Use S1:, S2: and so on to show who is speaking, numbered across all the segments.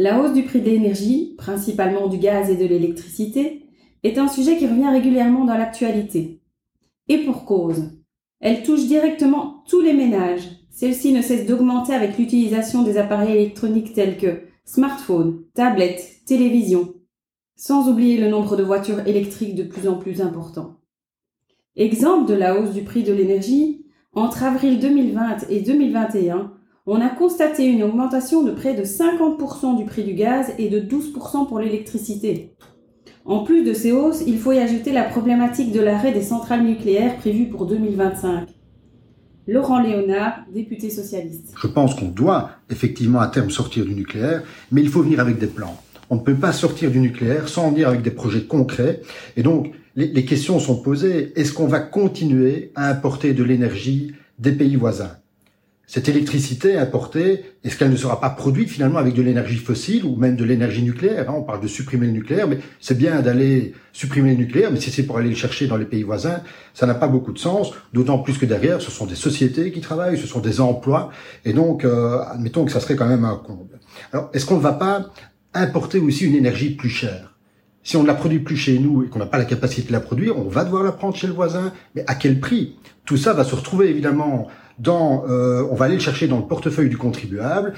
S1: La hausse du prix de l'énergie, principalement du gaz et de l'électricité, est un sujet qui revient régulièrement dans l'actualité. Et pour cause. Elle touche directement tous les ménages. Celle-ci ne cesse d'augmenter avec l'utilisation des appareils électroniques tels que smartphones, tablettes, télévisions, sans oublier le nombre de voitures électriques de plus en plus important. Exemple de la hausse du prix de l'énergie, entre avril 2020 et 2021, on a constaté une augmentation de près de 50% du prix du gaz et de 12% pour l'électricité. En plus de ces hausses, il faut y ajouter la problématique de l'arrêt des centrales nucléaires prévues pour 2025. Laurent Léonard, député socialiste.
S2: Je pense qu'on doit effectivement à terme sortir du nucléaire, mais il faut venir avec des plans. On ne peut pas sortir du nucléaire sans venir avec des projets concrets. Et donc, les, questions sont posées. Est-ce qu'on va continuer à importer de l'énergie des pays voisins? Cette électricité importée, est-ce qu'elle ne sera pas produite finalement avec de l'énergie fossile ou même de l'énergie nucléaire hein? On parle de supprimer le nucléaire, mais c'est bien d'aller supprimer le nucléaire, mais si c'est pour aller le chercher dans les pays voisins, ça n'a pas beaucoup de sens, d'autant plus que derrière, ce sont des sociétés qui travaillent, ce sont des emplois, et donc, euh, admettons que ça serait quand même un comble. Alors, est-ce qu'on ne va pas importer aussi une énergie plus chère? Si on ne la produit plus chez nous et qu'on n'a pas la capacité de la produire, on va devoir la prendre chez le voisin. Mais à quel prix? Tout ça va se retrouver évidemment dans, euh, on va aller le chercher dans le portefeuille du contribuable.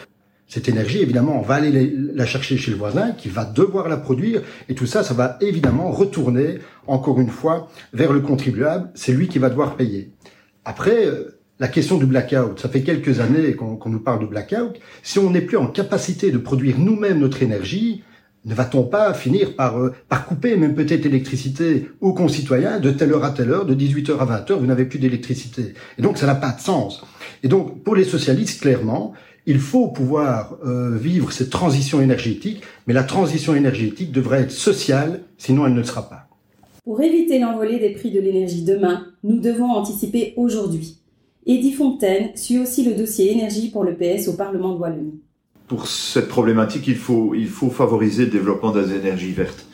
S2: Cette énergie, évidemment, on va aller la chercher chez le voisin qui va devoir la produire et tout ça, ça va évidemment retourner encore une fois vers le contribuable. C'est lui qui va devoir payer. Après, euh, la question du blackout, ça fait quelques années qu'on nous parle de blackout. Si on n'est plus en capacité de produire nous-mêmes notre énergie, ne va-t-on pas finir par, euh, par couper même peut-être l'électricité aux concitoyens de telle heure à telle heure, de 18h à 20h, vous n'avez plus d'électricité. Et donc ça n'a pas de sens. Et donc pour les socialistes, clairement, il faut pouvoir euh, vivre cette transition énergétique, mais la transition énergétique devrait être sociale, sinon elle ne le sera pas.
S1: Pour éviter l'envolée des prix de l'énergie demain, nous devons anticiper aujourd'hui. Eddie Fontaine suit aussi le dossier énergie pour le PS au Parlement de Wallonie
S3: pour cette problématique, il faut, il faut favoriser le développement des énergies vertes.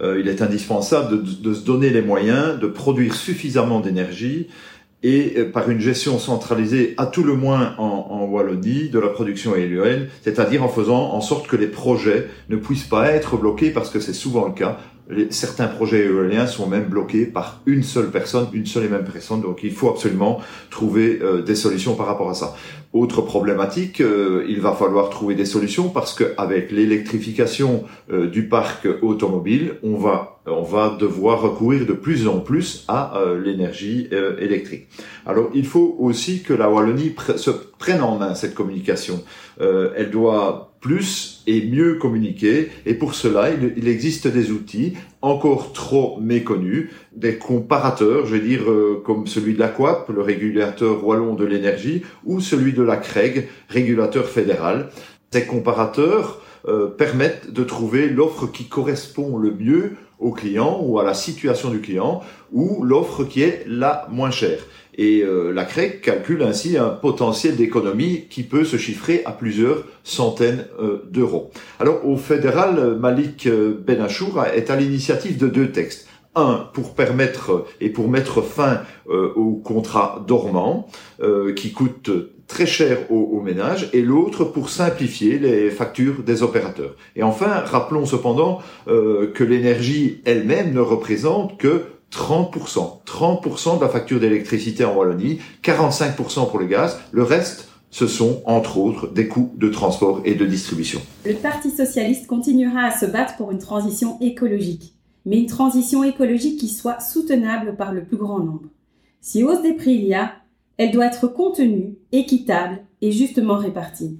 S3: Euh, il est indispensable de, de, se donner les moyens de produire suffisamment d'énergie et euh, par une gestion centralisée, à tout le moins en, en Wallonie, de la production éolienne, c'est-à-dire en faisant en sorte que les projets ne puissent pas être bloqués, parce que c'est souvent le cas, certains projets éoliens sont même bloqués par une seule personne, une seule et même personne. Donc il faut absolument trouver euh, des solutions par rapport à ça. Autre problématique, euh, il va falloir trouver des solutions parce qu'avec l'électrification euh, du parc automobile, on va on va devoir recourir de plus en plus à l'énergie électrique. Alors il faut aussi que la Wallonie se prenne en main cette communication. elle doit plus et mieux communiquer. Et pour cela, il, existe des outils encore trop méconnus, des comparateurs, je vais dire, euh, comme celui de l'AQUAP, le régulateur wallon de l'énergie, ou celui de la CREG, régulateur fédéral. Ces comparateurs euh, permettent de trouver l'offre qui correspond le mieux au client ou à la situation du client, ou l'offre qui est la moins chère. Et euh, la CREC calcule ainsi un potentiel d'économie qui peut se chiffrer à plusieurs centaines euh, d'euros. Alors au fédéral, Malik euh, Benachour est à l'initiative de deux textes. Un, pour permettre et pour mettre fin aux contrats dormants qui coûtent très cher aux, aux ménages et l'autre pour simplifier les factures des opérateurs. Et enfin, rappelons cependant que l'énergie elle-même ne représente que 30%. 30% de la facture d'électricité en Wallonie, 45% pour le gaz. Le reste, ce sont entre autres des coûts de transport et de distribution.
S1: Le Parti socialiste continuera à se battre pour une transition écologique, mais une transition écologique qui soit soutenable par le plus grand nombre. Si hausse des prix il y a, elle doit être contenue, équitable et justement répartie.